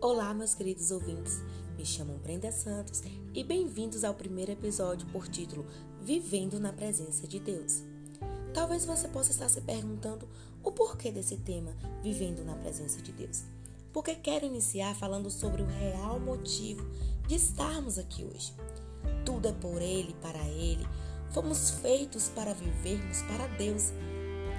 Olá, meus queridos ouvintes. Me chamo Brenda Santos e bem-vindos ao primeiro episódio por título Vivendo na Presença de Deus. Talvez você possa estar se perguntando o porquê desse tema, Vivendo na Presença de Deus. Porque quero iniciar falando sobre o real motivo de estarmos aqui hoje. Tudo é por Ele, para Ele. Fomos feitos para vivermos para Deus.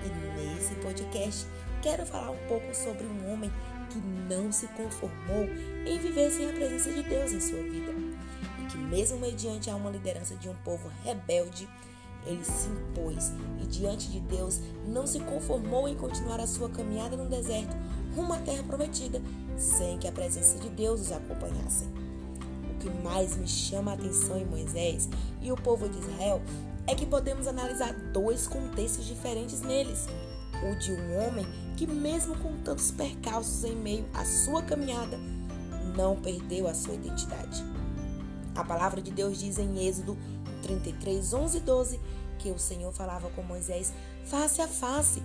E nesse podcast quero falar um pouco sobre um homem que não se conformou em viver sem a presença de Deus em sua vida. E que, mesmo mediante a uma liderança de um povo rebelde, ele se impôs e, diante de Deus, não se conformou em continuar a sua caminhada no deserto rumo à terra prometida, sem que a presença de Deus os acompanhasse. O que mais me chama a atenção em Moisés e o povo de Israel é que podemos analisar dois contextos diferentes neles o de um homem que, mesmo com tantos percalços em meio à sua caminhada, não perdeu a sua identidade. A palavra de Deus diz em Êxodo 33, 11 e 12 que o Senhor falava com Moisés face a face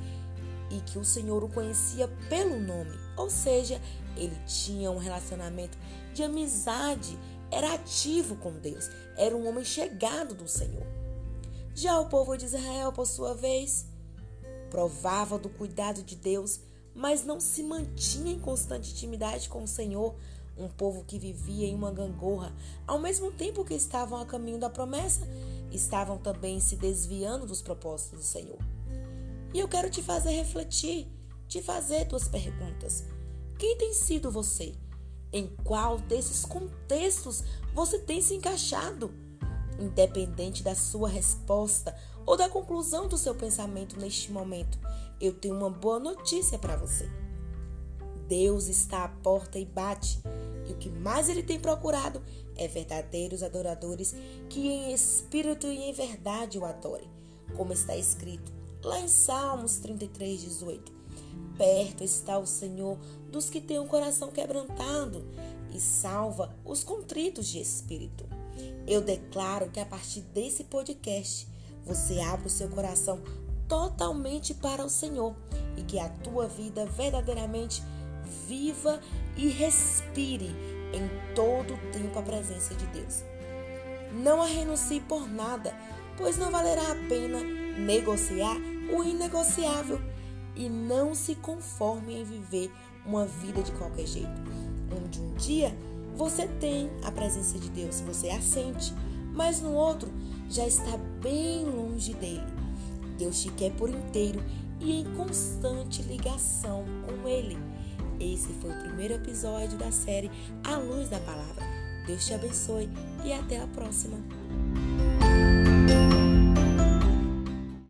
e que o Senhor o conhecia pelo nome, ou seja, ele tinha um relacionamento de amizade, era ativo com Deus, era um homem chegado do Senhor. Já o povo de Israel, por sua vez, provava do cuidado de Deus, mas não se mantinha em constante intimidade com o Senhor, um povo que vivia em uma gangorra, ao mesmo tempo que estavam a caminho da promessa, estavam também se desviando dos propósitos do Senhor. E eu quero te fazer refletir, te fazer duas perguntas. Quem tem sido você? Em qual desses contextos você tem se encaixado? Independente da sua resposta ou da conclusão do seu pensamento neste momento, eu tenho uma boa notícia para você. Deus está à porta e bate, e o que mais ele tem procurado é verdadeiros adoradores que em espírito e em verdade o adorem, como está escrito lá em Salmos 33, 18. Perto está o Senhor dos que têm o coração quebrantado e salva os contritos de espírito. Eu declaro que a partir desse podcast você abre o seu coração totalmente para o Senhor e que a tua vida verdadeiramente viva e respire em todo o tempo a presença de Deus. Não a renuncie por nada, pois não valerá a pena negociar o inegociável e não se conforme em viver uma vida de qualquer jeito, onde um dia você tem a presença de Deus, você a sente, mas no outro já está bem longe dele. Deus te quer por inteiro e em constante ligação com Ele. Esse foi o primeiro episódio da série A Luz da Palavra. Deus te abençoe e até a próxima.